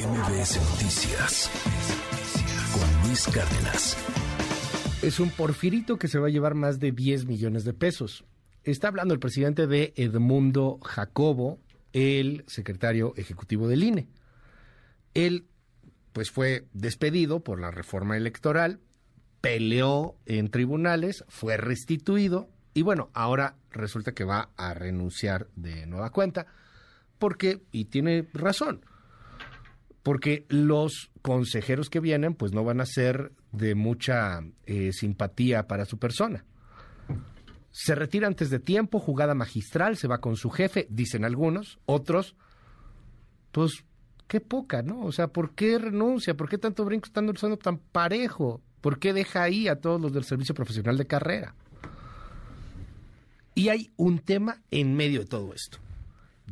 MBS Noticias con Luis Cárdenas. Es un porfirito que se va a llevar más de 10 millones de pesos. Está hablando el presidente de Edmundo Jacobo, el secretario ejecutivo del INE. Él, pues, fue despedido por la reforma electoral, peleó en tribunales, fue restituido y bueno, ahora resulta que va a renunciar de nueva cuenta porque, y tiene razón, porque los consejeros que vienen pues no van a ser de mucha eh, simpatía para su persona. Se retira antes de tiempo, jugada magistral, se va con su jefe, dicen algunos, otros, pues qué poca, ¿no? O sea, ¿por qué renuncia? ¿Por qué tanto brinco estando usando tan parejo? ¿Por qué deja ahí a todos los del servicio profesional de carrera? Y hay un tema en medio de todo esto.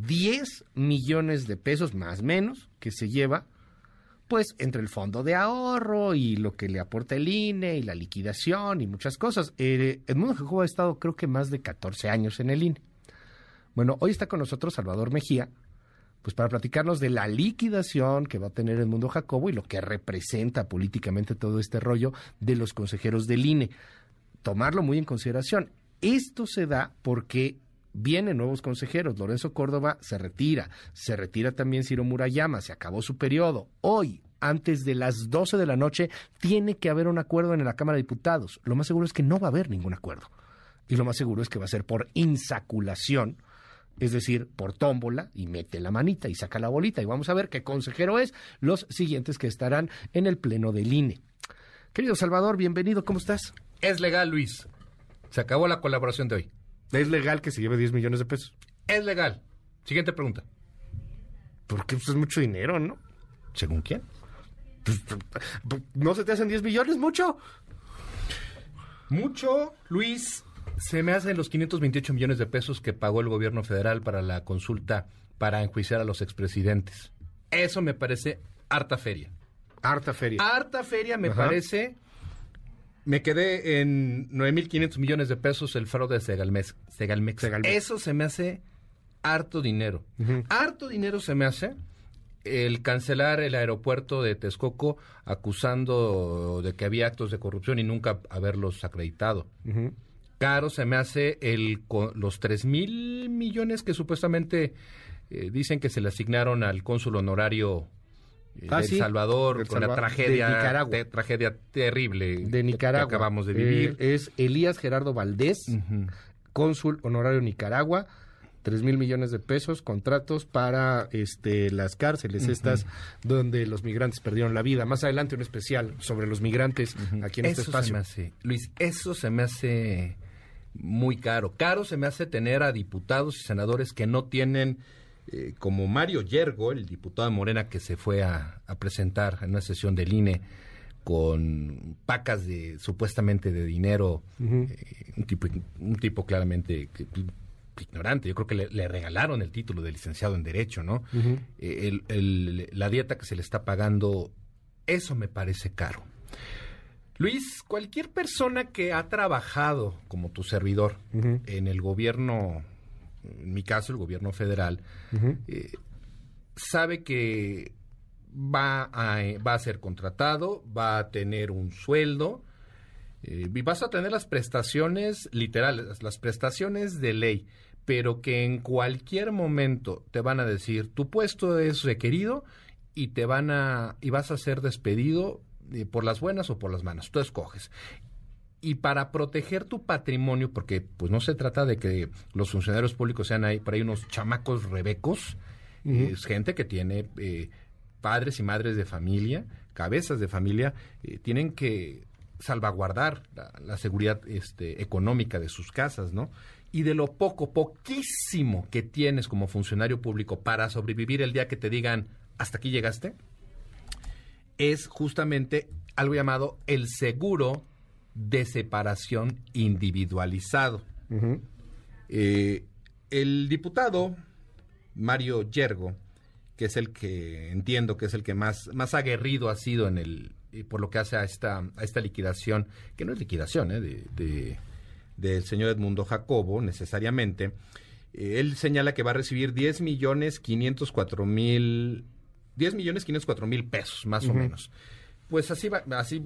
10 millones de pesos más menos que se lleva pues entre el fondo de ahorro y lo que le aporta el INE y la liquidación y muchas cosas. Eh, Edmundo Jacobo ha estado creo que más de 14 años en el INE. Bueno, hoy está con nosotros Salvador Mejía, pues para platicarnos de la liquidación que va a tener Edmundo Jacobo y lo que representa políticamente todo este rollo de los consejeros del INE. Tomarlo muy en consideración. Esto se da porque vienen nuevos consejeros. Lorenzo Córdoba se retira. Se retira también Ciro Murayama. Se acabó su periodo. Hoy, antes de las 12 de la noche, tiene que haber un acuerdo en la Cámara de Diputados. Lo más seguro es que no va a haber ningún acuerdo. Y lo más seguro es que va a ser por insaculación, es decir, por tómbola, y mete la manita y saca la bolita. Y vamos a ver qué consejero es los siguientes que estarán en el Pleno del INE. Querido Salvador, bienvenido, ¿cómo estás? Es legal, Luis. Se acabó la colaboración de hoy. ¿Es legal que se lleve 10 millones de pesos? Es legal. Siguiente pregunta. Porque pues, es mucho dinero, ¿no? ¿Según quién? Pues, ¿No se te hacen 10 millones mucho? Mucho, Luis. Se me hacen los 528 millones de pesos que pagó el gobierno federal para la consulta para enjuiciar a los expresidentes. Eso me parece harta feria. Harta feria. Harta feria me parece. Me quedé en 9.500 millones de pesos el fraude de Segalmex. Segalmex. Eso se me hace harto dinero. Harto dinero se me hace el cancelar el aeropuerto de Texcoco acusando de que había actos de corrupción y nunca haberlos acreditado. Caro se me hace el los tres mil millones que supuestamente eh, dicen que se le asignaron al cónsul honorario ah, de El Salvador con la tragedia tragedia terrible de Nicaragua que acabamos de vivir. Eh, es Elías Gerardo Valdés, cónsul honorario Nicaragua. Tres mil millones de pesos, contratos para este, las cárceles, estas donde los migrantes perdieron la vida. Más adelante un especial sobre los migrantes aquí en este espacio. Luis, eso se me hace muy caro. Caro se me hace tener a diputados y senadores que no tienen eh, como Mario Yergo, el diputado de Morena que se fue a, presentar en una sesión del INE con pacas de supuestamente de dinero, eh, un tipo un tipo claramente ignorante. Yo creo que le, regalaron el título de licenciado en derecho, ¿no? Eh, la dieta que se le está pagando, eso me parece caro. Luis, cualquier persona que ha trabajado como tu servidor en el gobierno en mi caso el gobierno federal, eh, sabe que va a, va a ser contratado, va a tener un sueldo eh, y vas a tener las prestaciones literales, las prestaciones de ley, pero que en cualquier momento te van a decir tu puesto es requerido y te van a y vas a ser despedido eh, por las buenas o por las malas, tú escoges y para proteger tu patrimonio, porque pues no se trata de que los funcionarios públicos sean ahí por ahí unos chamacos rebecos, es gente que tiene eh, padres y madres de familia, cabezas de familia, eh, tienen que salvaguardar la, seguridad este, económica de sus casas, ¿no? Y de lo poco, poquísimo que tienes como funcionario público para sobrevivir el día que te digan, hasta aquí llegaste, es justamente algo llamado el seguro de separación individualizado. Eh, el diputado Mario Yergo, que es el que entiendo que es el que más, más aguerrido ha sido en el eh, por lo que hace a esta, a esta liquidación, que no es liquidación eh, de, del señor Edmundo Jacobo necesariamente, él señala que va a recibir 10 millones 504 mil 10 millones 504 mil pesos, más o menos. Pues así, va, así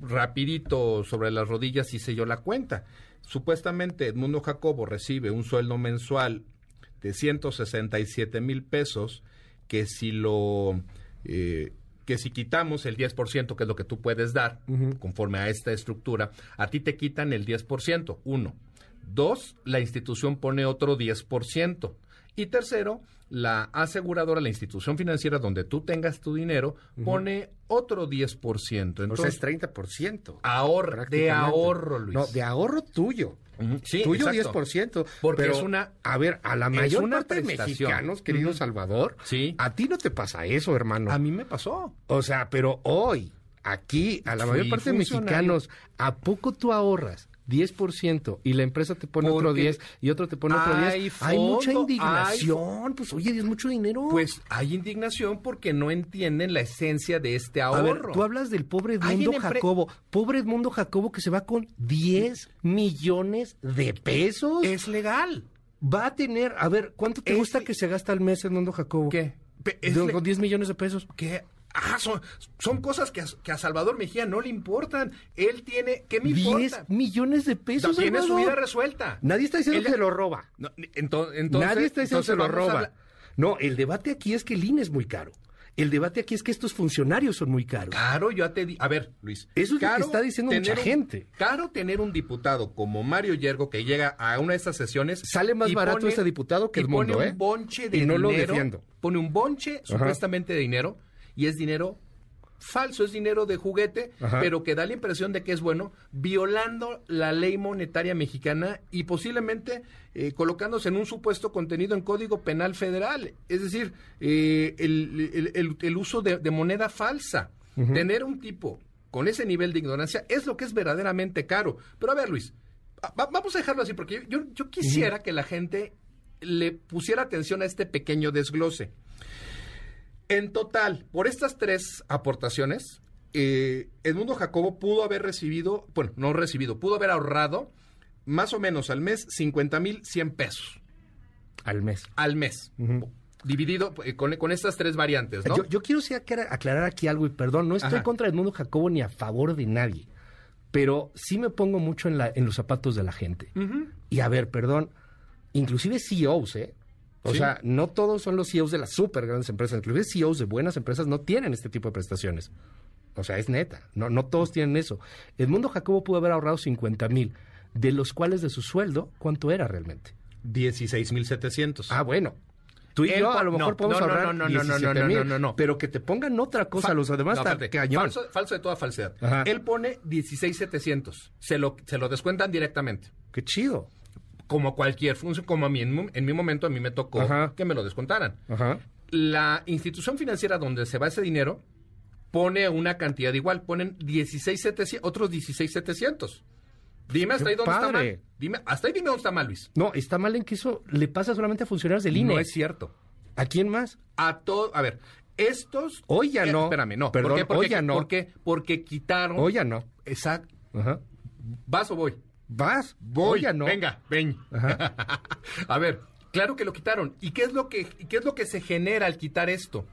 rapidito sobre las rodillas hice yo la cuenta. Supuestamente Edmundo Jacobo recibe un sueldo mensual de 167 mil pesos que si lo... eh, que si quitamos el 10%, que es lo que tú puedes dar, conforme a esta estructura, a ti te quitan el 10%, uno. Dos, la institución pone otro 10%. Y tercero, la aseguradora, la institución financiera donde tú tengas tu dinero, pone otro 10%. o sea, Entonces, es 30%. ahorro, de ahorro, Luis. No, de ahorro tuyo. Sí, tuyo exacto. 10%. Porque pero, es una- A ver, a la mayor una parte de mexicanos, querido. Salvador, Sí. a ti no te pasa eso, hermano. A mí me pasó. O sea, pero hoy, aquí, a la mayor parte de mexicanos, ¿a poco tú ahorras 10% y la empresa te pone otro Porque 10 y otro te pone otro hay 10? hay mucha indignación. Pues oye, es mucho dinero. Pues hay indignación porque no entienden la esencia de este a ver, ahorro. tú hablas del pobre Edmundo Jacobo. Pobre Edmundo Jacobo que se va con 10 millones de pesos. Es legal. Va a tener, a ver, ¿cuánto te Es gusta que se gasta al mes Edmundo Jacobo? ¿Qué? De- le- con 10 millones de pesos. que ah, son, son cosas que a, que a Salvador Mejía no le importan. Él tiene, ¿qué me 10 importa? millones de pesos. tiene su vida resuelta. Nadie está diciendo Él que se lo roba. No, ento- entonces, Nadie está diciendo que se lo a roba. No, el debate aquí es que el INE es muy caro. El debate aquí es que estos funcionarios son muy caros. Caro, yo te di... A ver, Luis. Eso es lo que está diciendo mucha un- gente. Caro tener un diputado como Mario Yergo que llega a una de estas sesiones... Sale más barato ese diputado que y el mundo, pone ¿eh? un bonche de Y no lo dinero, defiendo. Pone un bonche supuestamente de dinero y es dinero falso, es dinero de juguete, Ajá. pero que da la impresión de que es bueno, violando la ley monetaria mexicana y posiblemente eh, colocándose en un supuesto contenido en Código Penal Federal. Es decir, eh, el, el- el- el uso de, de moneda falsa. Tener un tipo con ese nivel de ignorancia es lo que es verdaderamente caro. Pero a ver, Luis, va- vamos a dejarlo así, porque yo, yo quisiera que la gente le pusiera atención a este pequeño desglose. En total, por estas tres aportaciones, eh, Edmundo Jacobo pudo haber recibido, bueno, no recibido, pudo haber ahorrado más o menos al mes 50 mil 100 pesos Al mes. al mes, dividido eh, con, con estas tres variantes, ¿no? Yo, yo quiero sí aclarar, aquí algo y perdón, no estoy Ajá. contra Edmundo Jacobo ni a favor de nadie, pero sí me pongo mucho en, la, en los zapatos de la gente. Y a ver, perdón, inclusive CEOs, ¿eh? O Sí. sea, no todos son los CEOs de las súper grandes empresas, inclusive CEOs de buenas empresas no tienen este tipo de prestaciones. O sea, es neta, no, no todos tienen eso. Edmundo Jacobo pudo haber ahorrado 50 mil, de los cuales de su sueldo, ¿cuánto era realmente? 16 mil 700. Ah, bueno. Tú y yo a lo mejor no, podemos no, ahorrar no, no, no, no, 17 no, mil, no, no, no. pero que te pongan otra cosa, los demás está cañón. Falso, falso de toda falsedad. Ajá. Él pone 16,700. Se lo, se lo descuentan directamente. Qué chido. Como cualquier función, como a mí en, mi momento a mí me tocó Ajá. que me lo descontaran. Ajá. La institución financiera donde se va ese dinero pone una cantidad igual, ponen 16,700, otros 16,700. Dime hasta Qué ahí dónde está mal. Dime, hasta ahí dime dónde está mal, Luis. No, está mal en que eso le pasa solamente a funcionarios del INE. No es cierto. ¿A quién más? A todo, a ver, estos Hoy ya Eh, no. Espérame, no. Perdón, ¿Por qué? Porque, hoy ya no. ¿Por qué? Porque quitaron Hoy ya no. Exacto. Ajá. ¿Vas o voy? ¿Vas? Voy. Ya no. Venga, ven. a ver, claro que lo quitaron. ¿Y qué es lo que y qué es lo que se genera al quitar esto?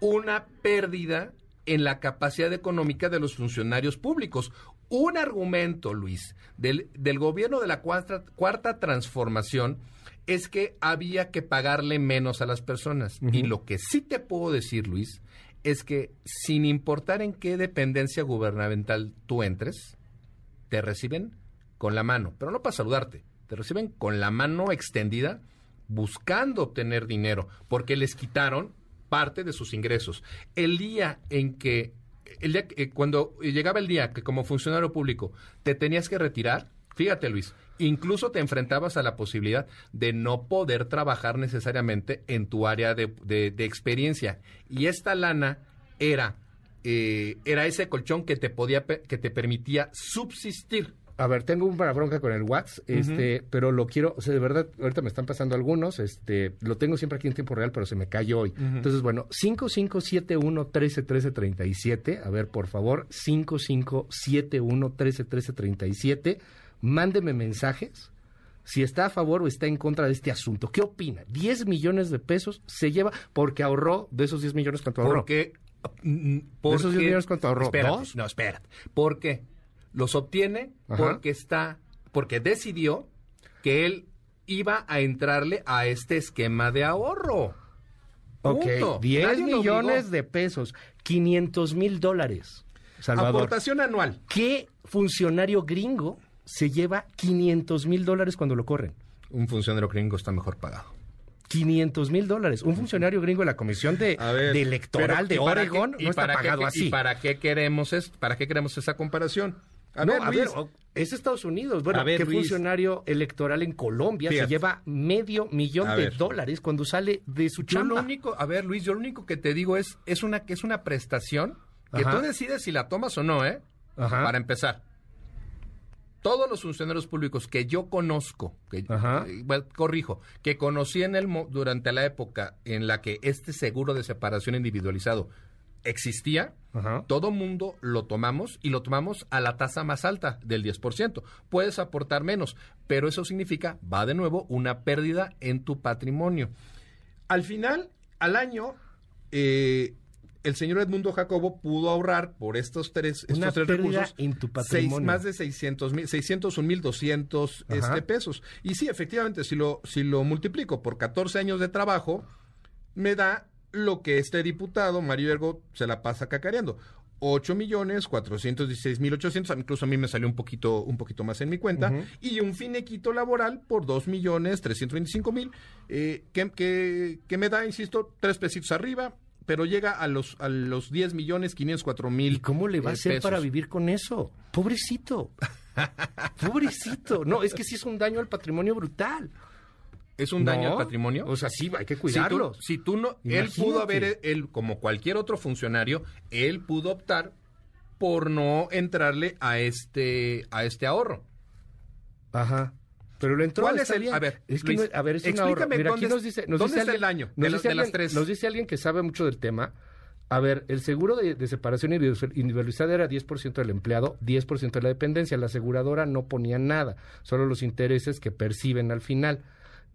Una pérdida en la capacidad económica de los funcionarios públicos. Un argumento, Luis, del, del gobierno de la cuarta, cuarta transformación es que había que pagarle menos a las personas. Y lo que sí te puedo decir, Luis, es que sin importar en qué dependencia gubernamental tú entres, te reciben con la mano, pero no para saludarte, te reciben con la mano extendida buscando obtener dinero, porque les quitaron parte de sus ingresos. El día en que, el día eh, cuando llegaba el día que como funcionario público te tenías que retirar, fíjate Luis, incluso te enfrentabas a la posibilidad de no poder trabajar necesariamente en tu área de, de- experiencia. Y esta lana era, eh, era ese colchón que te podía, que te permitía subsistir. A ver, tengo un para bronca con el WhatsApp, este, pero lo quiero, o sea, de verdad, ahorita me están pasando algunos, este, lo tengo siempre aquí en tiempo real, pero se me cayó hoy. Entonces, bueno, 5571-131337, a ver, por favor, 5571-131337, mándeme mensajes si está a favor o está en contra de este asunto. ¿Qué opina? 10 millones de pesos se lleva porque ahorró de esos 10 millones cuánto ahorró. Porque, mm, ¿De esos 10 porque- millones cuánto ahorró? Espérate, ¿Dos? No, espérate. ¿Por qué? Los obtiene Ajá. porque está, porque decidió que él iba a entrarle a este esquema de ahorro. Ok, Punto. 10 Nadie lo millones de pesos, 500 mil dólares. Salvador, Aportación anual. ¿qué funcionario gringo se lleva 500 mil dólares cuando lo corren? Un funcionario gringo está mejor pagado. 500 mil dólares. Un funcionario gringo de la Comisión de, de Electoral de ¿y para Oregón qué- no está para qué- pagado así. ¿Y para qué queremos es, para qué queremos esa comparación? A no, ver, a Luis, ver, es Estados Unidos. Bueno, ver, ¿qué Luis. funcionario electoral en Colombia se lleva medio millón de ver. dólares cuando sale de su Yo lo chamba? único, a ver, Luis, yo lo único que te digo es, es una, que es una prestación que Ajá. tú decides si la tomas o no, ¿eh? Ajá. Para empezar. Todos los funcionarios públicos que yo conozco, que Ajá. eh, bueno, corrijo, que conocí en el durante la época en la que este seguro de separación individualizado existía, Ajá. todo mundo lo tomamos y lo tomamos a la tasa más alta del 10%. Puedes aportar menos, pero eso significa, va de nuevo, una pérdida en tu patrimonio. Al final, al año, eh, el señor Edmundo Jacobo pudo ahorrar por estos tres, Una estos tres recursos en tu seis- patrimonio. más de 600 mil, 601 mil 200 Ajá. este, pesos. Y sí, efectivamente, si lo, si lo multiplico por 14 años de trabajo, me da lo que este diputado, Mario Ergo, se la pasa cacareando. 8 millones 416 mil 800, incluso a mí me salió un poquito, un poquito más en mi cuenta, y un finequito laboral por 2 millones 325 mil, eh, que, que, que me da, insisto, tres pesitos arriba, pero llega a los, a los 10 millones 504 mil. ¿Y cómo le va a eh, hacer pesos. para vivir con eso? Pobrecito. Pobrecito. No, es que sí es un daño al patrimonio brutal. ¿Es un daño No, al patrimonio? O sea, sí, hay que Si tú, cuidarlos. si tú no, él pudo haber, él como cualquier otro funcionario, él pudo optar por no entrarle a este, a este ahorro. Ajá. Pero lo entró. ¿Cuál es el- bien. a ver, es que Luis, no- a ver, es explícame ahorro. Mira, aquí dónde nos es- dice, nos dónde dice está el alguien- daño de las alguien- tres? Nos dice alguien que sabe mucho del tema. A ver, el seguro de, de separación individu- individualizada era 10% del empleado, 10% de la dependencia. La aseguradora no ponía nada, solo los intereses que perciben al final.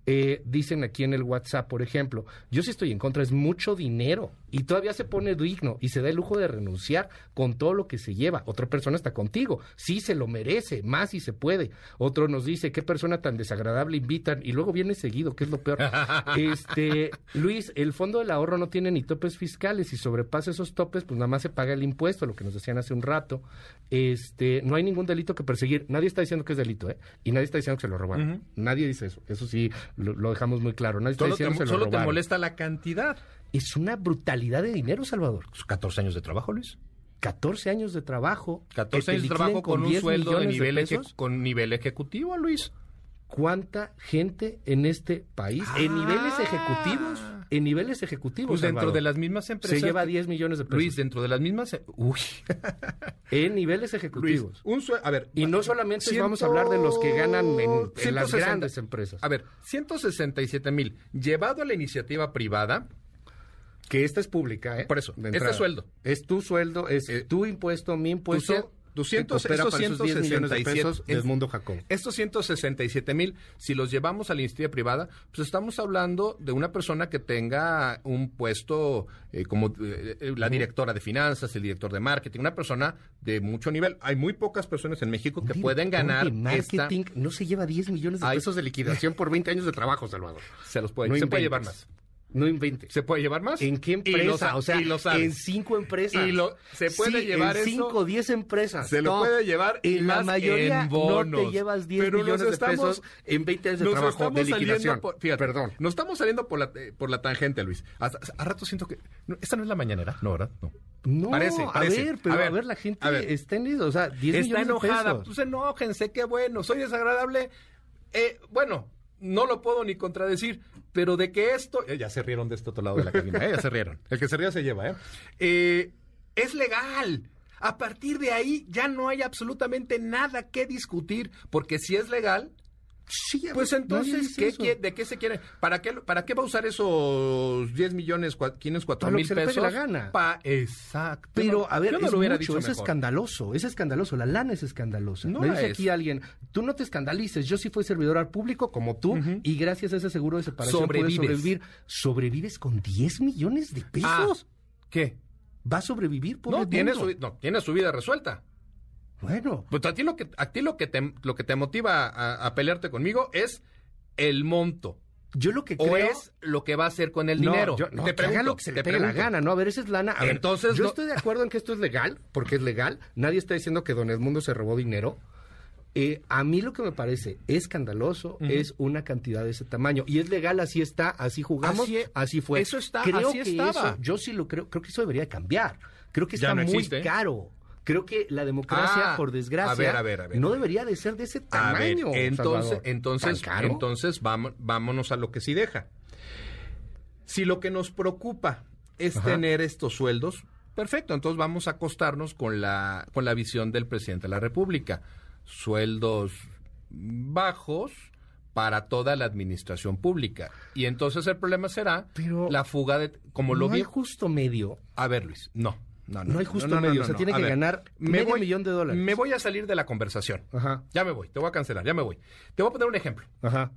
Eh, dicen aquí en el WhatsApp, por ejemplo, yo sí estoy en contra, es mucho dinero y todavía se pone digno y se da el lujo de renunciar con todo lo que se lleva. Otra persona está contigo, sí se lo merece, más si se puede. Otro nos dice, qué persona tan desagradable invitan y luego viene seguido, que es lo peor. este, Luis, el fondo del ahorro no tiene ni topes fiscales, si sobrepasa esos topes, pues nada más se paga el impuesto, lo que nos decían hace un rato. Este, no hay ningún delito que perseguir. Nadie está diciendo que es delito, ¿eh? Y nadie está diciendo que se lo robaron. Nadie dice eso. Eso sí, lo, lo dejamos muy claro. Está Solo, te, diciendo que se lo solo te robaron. molesta la cantidad. Es una brutalidad de dinero, Salvador. Pues 14 años de trabajo, Luis. 14 años de trabajo. 14 que te años de trabajo con un 10 sueldo de nivel, eje- con nivel ejecutivo, Luis. ¿Cuánta gente en este país, en Ah. niveles ejecutivos, en niveles ejecutivos, Pues dentro Salvador, de las mismas empresas. se lleva 10 millones de pesos? Luis, dentro de las mismas. Uy. en niveles Luis, ejecutivos. un A ver. y no solamente vamos a hablar de los que ganan en, en las 160 grandes empresas. A ver, 167 mil. Llevado a la iniciativa privada, que esta es pública, ¿eh? Por eso, este sueldo. Es tu sueldo, es Eh, tu impuesto, mi impuesto. 200, que coopera estos para esos 10 millones de 167 pesos del mundo Jacob. Estos 167 mil, si los llevamos a la iniciativa privada, pues estamos hablando de una persona que tenga un puesto eh, como eh, eh, la directora de finanzas, el director de marketing, una persona de mucho nivel. Hay muy pocas personas en México que pueden ganar esta. marketing no se lleva 10 millones de pesos de liquidación por 20 años de trabajo, Salvador. Se los puede, No se puede llevar más. No inventes. ¿Se puede llevar más? ¿En qué lo empresa? sa- o sea, lo en cinco empresas. Y lo- se puede Sí, llevar en eso- 5 o 10 empresas. Se lo No, puede llevar y En la mayoría en no bonos. te llevas 10 Pero millones de estamos- pesos en 20 años de Nos trabajo de liquidación. por, fíjate, Perdón. Nos estamos saliendo por la, eh, por la tangente, Luis. Hasta- a rato siento que... no, esta no es la mañanera, ¿no, verdad? No. No, Parece, parece. a ver, pero A a ver, ver, la gente a ver. está en eso, o sea, 10 Está millones de enojada. pesos. Pues enójense, qué bueno. Soy desagradable. Eh, bueno, no lo puedo ni contradecir, pero de que esto... eh, ya se rieron de este otro lado de la cabina, ¿eh? Ya se rieron. El que se ría se lleva, ¿eh? Eh, Es legal. A partir de ahí ya no hay absolutamente nada que discutir, porque si es legal, Sí, Pues entonces, ¿qué ¿de qué se quiere? ¿Para qué, ¿Para qué va a usar esos 10 millones, cua- 504 Para lo mil pesos? la gana. Pa- exacto. Pero, a ver, no es lo hubiera mucho, dicho es mejor. escandaloso, es escandaloso, la lana es escandalosa. No Me la dice es. aquí alguien, tú no te escandalices, yo sí fui servidor al público como tú y gracias a ese seguro de separación puedes Sobrevives. sobrevivir. ¿Sobrevives con 10 millones de Ah, pesos? ¿Qué? ¿Va a sobrevivir? pobre No tiene, mundo? su, no, tiene su vida resuelta. Bueno, Pues a ti lo que, a ti lo que, te, lo que te motiva a, a pelearte conmigo es el monto. yo lo que O creo... es lo que va a hacer con el No, dinero. yo- no, te que haga pregunto, lo que se te le pegue la pregunto. gana, ¿no? A ver, esa es lana. A ver, Entonces, yo no- estoy de acuerdo en que esto es legal, porque es legal. Nadie está diciendo que Don Edmundo se robó dinero. Eh, a mí lo que me parece escandaloso es una cantidad de ese tamaño. Y es legal, así está, así jugamos, Así así, es. fue. Eso está, creo así que estaba. eso- yo sí lo creo, creo que eso debería cambiar. Creo que está muy existe. caro. Creo que la democracia, Ah, por desgracia, a ver, a ver, a ver. no debería de ser de ese tamaño. entonces, Salvador. entonces, entonces vámonos a lo que sí deja. Si lo que nos preocupa es Ajá. tener estos sueldos, perfecto, entonces vamos a acostarnos con la, con la visión del presidente de la República. Sueldos bajos para toda la administración pública. Y entonces el problema será Pero la fuga de, como lo no vi. hay justo medio. A ver, Luis, no. No, no, No hay justo medio, o sea, tiene que ganar medio millón de dólares. Me voy a salir de la conversación. Ajá, Ya me voy, te voy a cancelar, ya me voy. Te voy a poner un ejemplo. ajá.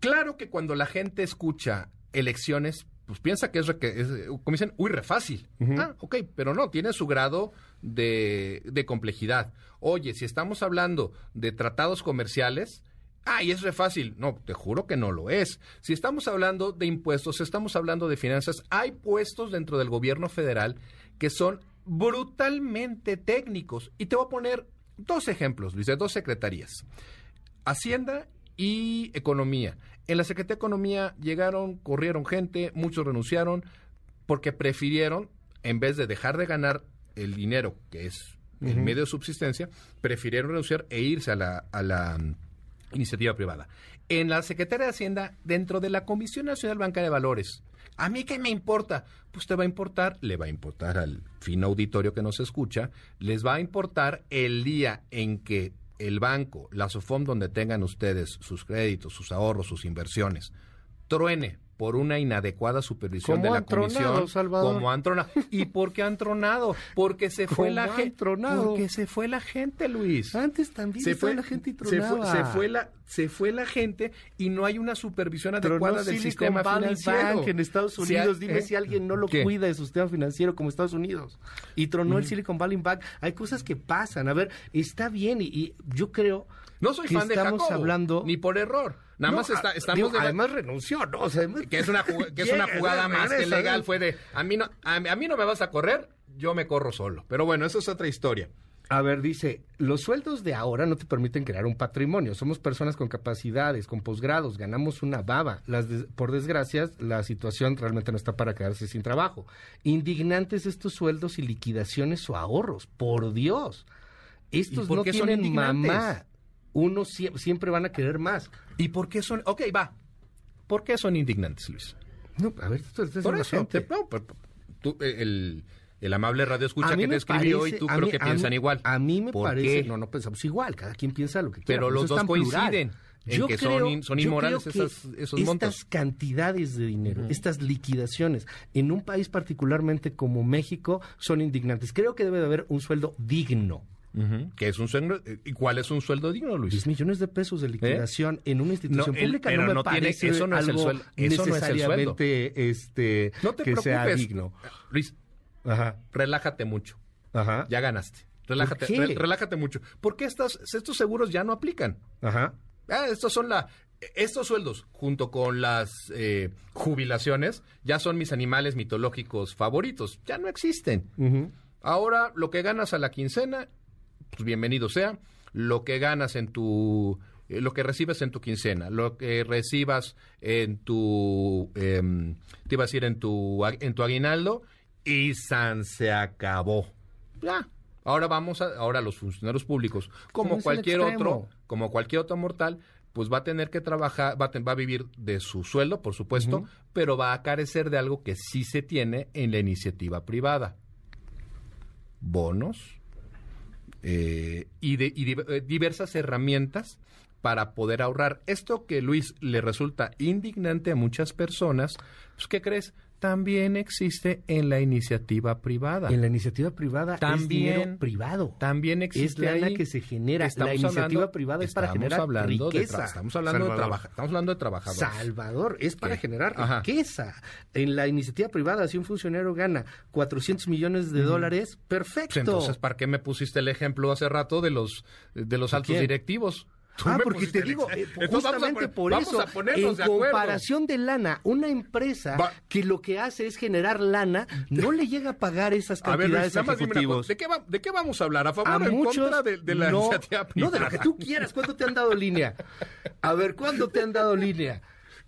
Claro que cuando la gente escucha elecciones, pues piensa que es, que es, como dicen, uy, re fácil. Ah, ok, pero no, tiene su grado de, de complejidad. Oye, si estamos hablando de tratados comerciales, ay, es re fácil. No, te juro que no lo es. Si estamos hablando de impuestos, estamos hablando de finanzas, hay puestos dentro del gobierno federal que son brutalmente técnicos. Y te voy a poner dos ejemplos, Luis, de dos secretarías. Hacienda y Economía. En la Secretaría de Economía llegaron, corrieron gente, muchos renunciaron porque prefirieron, en vez de dejar de ganar el dinero, que es el medio de subsistencia, prefirieron renunciar e irse a la, a la iniciativa privada. En la Secretaría de Hacienda, dentro de la Comisión Nacional Bancaria de Valores, ¿a mí qué me importa? Pues te va a importar, le va a importar al fino auditorio que nos escucha, les va a importar el día en que el banco, la SOFOM donde tengan ustedes sus créditos, sus ahorros, sus inversiones, truene por una inadecuada supervisión ¿Cómo de la tronado, comisión, Salvador? como han tronado. ¿Y por qué han tronado? Porque se fue ¿Cómo la gente, porque se fue la gente, Luis Antes también se fue la gente y se fue, tronaba. se fue la se fue la gente y no hay una supervisión Tronó adecuada del Silicon sistema Valley financiero Bank en Estados Si hay- Unidos. Dime ¿eh? si alguien no lo ¿Qué? cuida de su sistema financiero como Estados Unidos. Y tronó el Silicon Valley Bank. Hay cosas que pasan. A ver, está bien y, y yo creo no soy fan de estamos Jacobo, hablando ni por error nada No, más está, ah, estamos digo, deba- además renunció, ¿no? O sea, además- que es una que es una jugada más que legal fue de a mí no a, mí- a mí no me vas a correr yo me corro solo pero bueno eso es otra historia A ver, dice, los sueldos de ahora no te permiten crear un patrimonio. Somos personas con capacidades, con posgrados, ganamos una baba. Las por desgracia, la situación realmente no está para quedarse sin trabajo. Indignantes estos sueldos y liquidaciones o ahorros. Por Dios. Estos ¿Y por no tienen mamá. Uno sie- siempre van a querer más. y por qué son ok va por qué son indignantes Luis No, a ver, es por una eso gente. te- no, tú, eh, el el amable radio escucha que te escribió parece- y tú creo mí- que piensan mí- igual A mí me ¿Por parece, qué? no, no pensamos igual, cada quien piensa lo que quiera. Pero los dos coinciden en que son in- son yo inmorales creo que esas- esos montos. Estas cantidades de dinero, estas liquidaciones, en un país particularmente como México, son indignantes. Creo que debe de haber un sueldo digno. ¿Qué es un sueldo? eh, ¿Y cuál es un sueldo digno, 10 Luis? millones de pesos de liquidación en una institución ¿Eh? El- pública pero no me no tiene- parece eso no es el sueldo, eso no es el este, No te que sea digno. Luis, Ajá, relájate mucho. ajá, Ya ganaste. Relájate, re- relájate mucho. ¿Por qué estos, estos seguros ya no aplican? ajá. Ah, estos son la estos sueldos junto con las eh, jubilaciones ya son mis animales mitológicos favoritos. Ya no existen. Ahora lo que ganas a la quincena, pues bienvenido sea. Lo que ganas en tu eh, lo que recibes en tu quincena, lo que recibas en tu, em, te iba a decir, en tu, en tu aguinaldo, y San se acabó. Ya. Ahora vamos a, ahora los funcionarios públicos, como cualquier otro, como cualquier otro mortal, pues va a tener que trabajar, va a, va a vivir de su sueldo, por supuesto, pero va a carecer de algo que sí se tiene en la iniciativa privada. Bonos, eh, y, de, y eh, diversas herramientas para poder ahorrar. Esto que Luis le resulta indignante a muchas personas, pues ¿qué crees? También existe en la iniciativa privada. En la iniciativa privada También- es dinero privado. También es existe ahí- que se genera. La iniciativa hablando- privada es para generar hablando de riqueza. tra- estamos hablando de estamos hablando de trabajadores. Salvador, es para ¿Qué? generar Ajá. riqueza. En la iniciativa privada, si un funcionario gana 400 millones de dólares, perfecto. Pues entonces, ¿para qué me pusiste el ejemplo hace rato de los de los altos directivos? Ah, porque te digo, eh, justamente poner- por eso, en de comparación de lana, una empresa Va- que lo que hace es generar lana, no le llega a pagar esas A ver, Luis, cantidades dime. ¿De qué, va- ¿De qué vamos a hablar? ¿A favor a o en muchos contra de, de la no, iniciativa no, de lo que tú quieras. ¿Cuándo te han dado línea? A ver, ¿cuándo te han dado línea?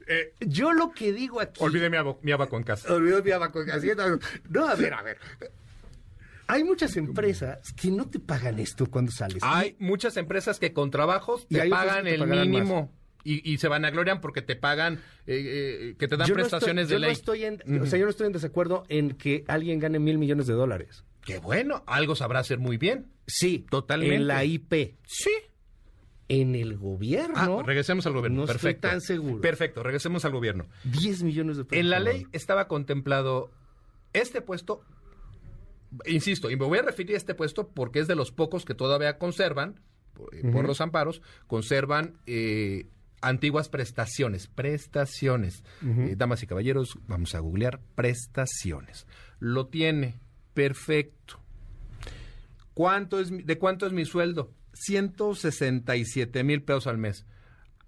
Eh, Yo lo que digo aquí... olvidé mi, abaco en casa. Olvidó mi abaco en casita. No, a ver, a ver. Hay muchas empresas que no te pagan esto cuando sales. Hay muchas empresas que con trabajos te pagan te el mínimo. Y, y se vanaglorian porque te pagan, eh, eh, que te dan Yo no prestaciones estoy, de yo ley. No estoy en, O sea, yo no estoy en desacuerdo en que alguien gane mil millones de dólares. Qué bueno, algo sabrá hacer muy bien. Sí, Totalmente. En la IP. Sí. En el gobierno. Ah, regresemos al gobierno. No Perfecto. estoy tan seguro. Perfecto, regresemos al gobierno. 10 millones de pesos. En la ley estaba contemplado este puesto, insisto, y me voy a referir a este puesto porque es de los pocos que todavía conservan, por, eh, los amparos, conservan eh, antiguas prestaciones, prestaciones. Eh, damas y caballeros, vamos a googlear prestaciones. Lo tiene, perfecto. ¿Cuánto es, ¿De cuánto es mi sueldo? 167 mil pesos al mes.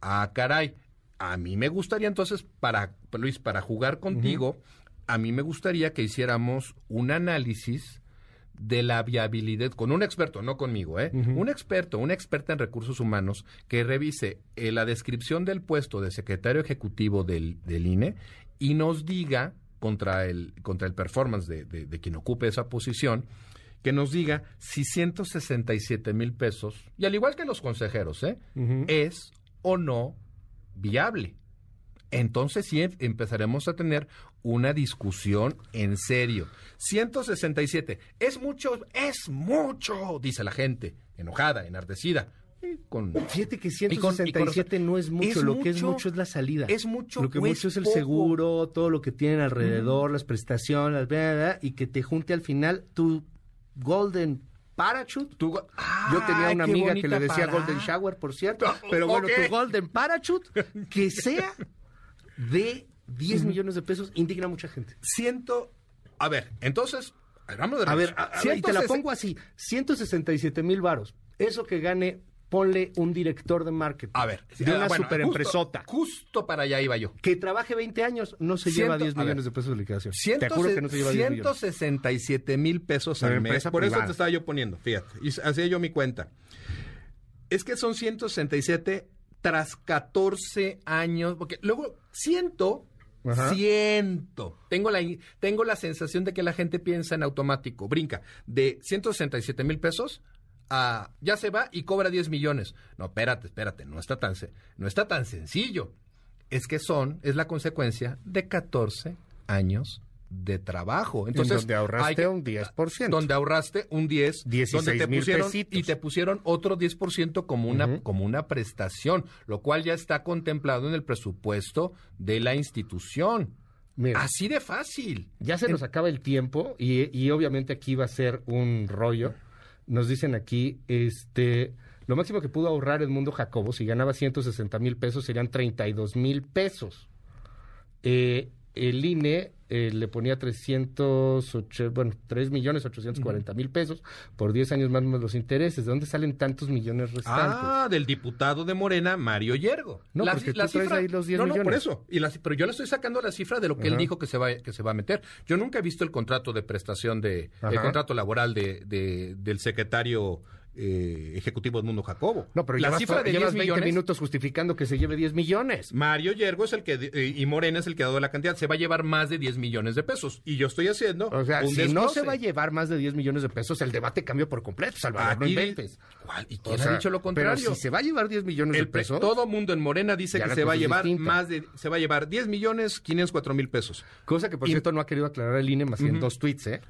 Ah, caray. A mí me gustaría entonces, para Luis, para jugar contigo, a mí me gustaría que hiciéramos un análisis de la viabilidad con un experto, no conmigo, ¿eh? Un experto, una experta en recursos humanos que revise eh, la descripción del puesto de secretario ejecutivo del, del INE y nos diga contra el, contra el performance de, de- de quien ocupe esa posición, que nos diga si 167 mil pesos, y al igual que los consejeros, ¿eh? es o no viable. Entonces sí em- empezaremos a tener una discusión en serio. 167, es mucho, es mucho, dice la gente, enojada, enardecida. y Con, Fíjate que y con- y con 167 no es mucho, Es lo que es mucho, es la salida. es mucho Lo que mucho es el poco. seguro, todo lo que tienen alrededor, las prestaciones, bla, bla, bla, y que te junte al final tu golden parachute. Yo tenía ¡Ay, una amiga que le decía para- golden shower, por cierto, pero bueno, tu golden parachute que sea de 10 millones de pesos indigna a mucha gente. Ciento, a ver, entonces, vamos de A ver, a- a ver, y te la 160 pongo así, 167 mil varos. Eso que gane, ponle un director de marketing. A ver, de una ah, bueno, superempresota. Justo, justo para allá iba yo. Que trabaje 20 años, no se Ciento- lleva 10 a ver. millones de pesos de liquidación. Ciento Te juro que no se lleva 10 millones. 167 mil pesos al mes. Por eso privada. te estaba yo poniendo, fíjate. Y hacía yo mi cuenta. Es que son 167 tras 14 años. Porque luego, ciento. Ajá. Ciento. Tengo la, tengo la sensación de que la gente piensa en automático. Brinca de 167 mil pesos a ya se va y cobra 10 millones. No, espérate, espérate. No está tan, no está tan sencillo es que son, es la consecuencia de 14 años de trabajo. Entonces, donde ahorraste hay un 10%. Donde ahorraste un 10, 16 donde te pusieron pesitos. y te pusieron otro 10% como una como una prestación, lo cual ya está contemplado en el presupuesto de la institución. Mira, Así de fácil. ya se nos acaba el tiempo y, y obviamente aquí va a ser un rollo. Nos dicen aquí, este, lo máximo que pudo ahorrar el mundo Jacobo, si ganaba 160 mil pesos, serían 32 mil pesos. Eh, el INE eh, le ponía 308, bueno, 3 millones 840 mil pesos por 10 años más más los intereses. ¿De dónde salen tantos millones restantes? Ah, del diputado de Morena, Mario Yergo. No, La porque ci- la tú traes cifra- ahí los 10 no, No, por eso. Y la pero yo le estoy sacando la cifra de lo que él dijo que se va que se va a meter. Yo nunca he visto el contrato de prestación de el contrato laboral de, de- del secretario eh, ejecutivo Edmundo Jacobo. No, pero la llevas, cifra de llevas 10 20 millones. minutos justificando que se lleve 10 millones. Mario Yergo es el que eh, y Morena es el que ha dado la cantidad. Se va a llevar más de 10 millones de pesos. Y yo estoy haciendo O sea, un si no se va a llevar más de 10 millones de pesos, el debate cambia por completo, Salvador. no Aquí- inventes. ¿Cuál? ¿Y O quién sea, ha dicho lo contrario? Pero si se va a llevar 10 millones El de pesos, todo mundo en Morena dice que se va a llevar distinta. más de se va a llevar 10 millones 504 mil pesos. cosa que por Y- cierto no ha querido aclarar el INE más que en dos tweets, ¿eh?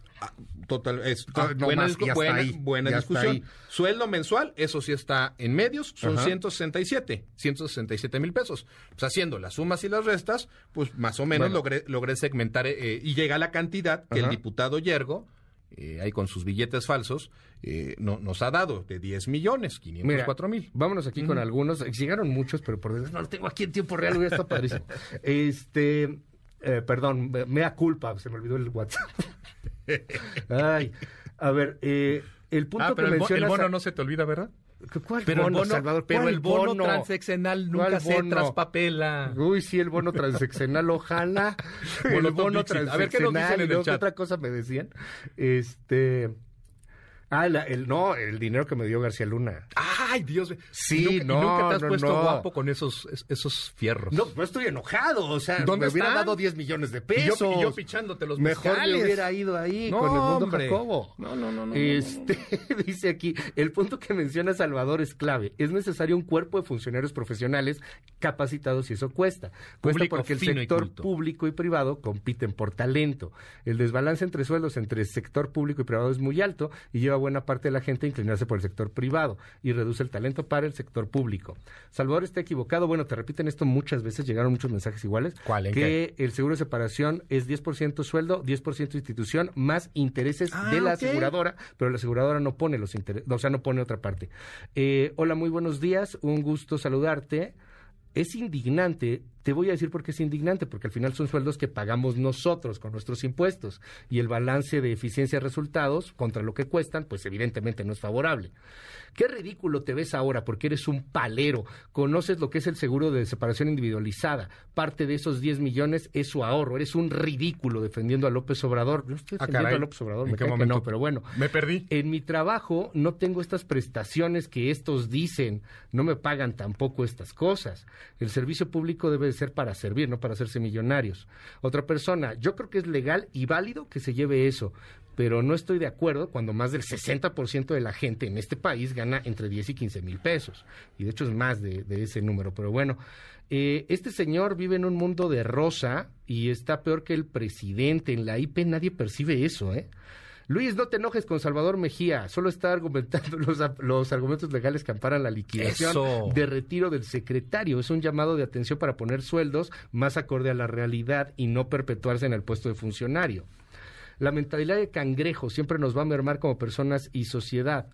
Total, es Ah, no buena, más, está ahí, buena ya está discusión. ahí. Sueldo mensual, eso sí está en medios, son Ajá. 167, 167 mil pesos. Pues haciendo las sumas y las restas, pues más o menos Bueno. logré, logré segmentar eh, y llega a la cantidad que el diputado Yergo, eh, ahí con sus billetes falsos, eh, no- nos ha dado de 10 millones, 504 mil. Vámonos aquí con algunos. Llegaron muchos, pero por desgracia no lo tengo aquí en tiempo real, hubiera estado padrísimo. Este, eh, perdón, me, me da culpa, se me olvidó el WhatsApp. Ay, a ver, eh, el punto Ah, pero que el, bo- el mencionas... bono no se te olvida, ¿verdad? ¿Cuál Pero bono, el bono, Salvador? pero ¿Cuál el bono, bono? transeccional ¿Cuál nunca se bono? traspapela. Uy, sí, el bono transeccional, ojalá. el bono Dixit. A ver, ¿qué nos dicen transeccional. en el luego, ¿qué chat? otra cosa me decían? Este... Ah, la- el, no, el dinero que me dio García Luna. Ay, Dios mío. Sí, nunca, y no, nunca te has no, puesto no. guapo con esos, es- esos fierros. No, no estoy enojado, o sea, ¿Dónde me hubiera están? dado 10 millones de y, pesos. yo, y yo pichándote los Mejor me hubiera ido ahí No, con el mundo hombre. Jacobo. No, no, no, Este, dice aquí, el punto que menciona Salvador es clave. Es necesario un cuerpo de funcionarios profesionales capacitados y eso cuesta. Cuesta Público porque el sector público y privado compiten por talento. El desbalance entre sueldos entre el sector público y privado es muy alto y lleva buena parte de la gente a inclinarse por el sector privado y reduce el talento para el sector público. Salvador está equivocado. Bueno, te repiten esto muchas veces, llegaron muchos mensajes iguales. ¿Cuál, en que el seguro de separación es 10% sueldo, 10% institución, más intereses Ah, de la aseguradora, pero la aseguradora no pone los intereses, o sea, no pone otra parte. Eh, hola, muy buenos días, un gusto saludarte. Es indignante, te voy a decir por qué es indignante, porque al final son sueldos que pagamos nosotros con nuestros impuestos y el balance de eficiencia resultados contra lo que cuestan, pues evidentemente no es favorable. Qué ridículo te ves ahora porque eres un palero, conoces lo que es el seguro de separación individualizada, parte de esos 10 millones es su ahorro, eres un ridículo defendiendo a López Obrador. Yo estoy Ah, defendiendo caray. a López Obrador, ¿En me cae que no, pero bueno. Me perdí. En mi trabajo no tengo estas prestaciones que estos dicen, no me pagan tampoco estas cosas. El servicio público debe de ser para servir, no para hacerse millonarios. Otra persona, yo creo que es legal y válido que se lleve eso, pero no estoy de acuerdo cuando más del 60% de la gente en este país gana entre 10 y 15 mil pesos. Y de hecho es más de, ese número, pero bueno. eh, este señor vive en un mundo de rosa y está peor que el presidente. En la IP nadie percibe eso, ¿eh? Luis, no te enojes con Salvador Mejía, solo está argumentando los, los argumentos legales que amparan la liquidación Eso. de retiro del secretario. Es un llamado de atención para poner sueldos más acorde a la realidad y no perpetuarse en el puesto de funcionario. La mentalidad de cangrejo siempre nos va a mermar como personas y sociedad.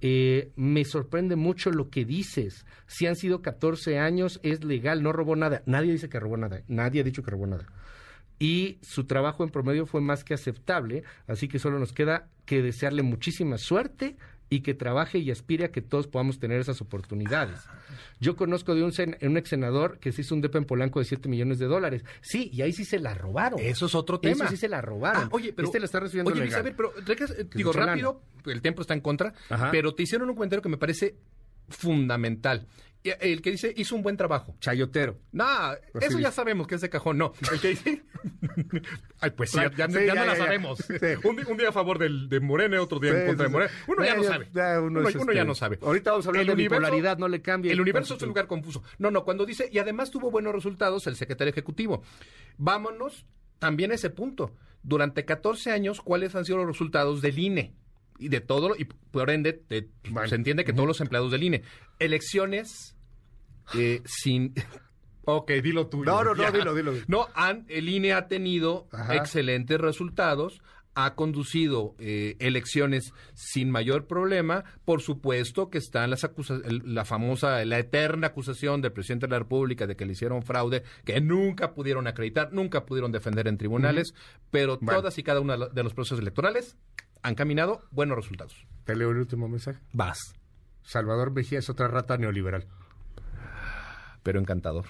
Eh, me sorprende mucho lo que dices. Si han sido 14 años, es legal, no robó nada. Nadie dice que robó nada. Nadie ha dicho que robó nada y su trabajo en promedio fue más que aceptable, así que solo nos queda que desearle muchísima suerte y que trabaje y aspire a que todos podamos tener esas oportunidades. Yo conozco de un, sen- un ex senador que se hizo un depa en Polanco de 7 millones de dólares. Sí, y ahí sí se la robaron. Eso es otro tema. Eso sí se la robaron. Ah, oye, pero. Este la está recibiendo Oye, legal. ver, pero. eh, Digo, rápido, el tiempo está en contra. Ajá. Pero te hicieron un comentario que me parece fundamental. Eh, El que dice, hizo un buen trabajo. Chayotero. Así eso ya sabemos que es de cajón. No, el que dice. Ay, pues sí, ya, ya- Sí, ya ya, no la ya, ya. sabemos. Sí. Un, un día a favor del, de Morena, otro día en contra de Morena. Uno ya no Ya, sabe. ya, uno uno este, ya no sabe. ahorita vamos a hablar El de universo- bipolaridad, no le cambie El universo es un lugar confuso. No, no, cuando dice, y además tuvo buenos resultados el secretario ejecutivo. Vámonos también a ese punto. Durante 14 años, ¿cuáles han sido los resultados del INE? Y de todo, lo- y por ende, Bueno. se entiende que todos los empleados del INE. Elecciones eh, sin... Ok, dilo tú. No, no, no, dilo, dilo. No, han, el INE ha tenido Ajá. excelentes resultados, ha conducido eh, elecciones sin mayor problema. Por supuesto que están las acusa- la famosa, la eterna acusación del presidente de la República de que le hicieron fraude, que nunca pudieron acreditar, nunca pudieron defender en tribunales, pero Bueno. todas y cada lo- de los procesos electorales han caminado buenos resultados. Te leo el último mensaje. Vas. Salvador Mejía es otra rata neoliberal. Pero encantador.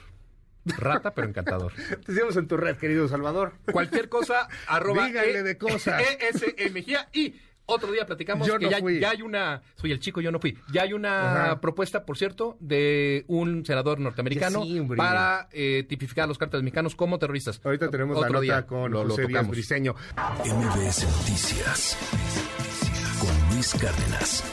Rata, pero encantador. Te seguimos en tu red, querido Salvador. Cualquier cosa, arroba Díganle E- de cosas. ESE Mejía. Y otro día platicamos Yo que no ya, fui. ya hay una. Soy el chico, yo no fui. Ya hay una Ajá. propuesta, por cierto, de un senador norteamericano sí, para eh, tipificar a los cárteles mexicanos como terroristas. Ahorita tenemos Otro la nota día con lo- lo José Díaz tocamos. Briseño. MBS Noticias con Luis Cárdenas.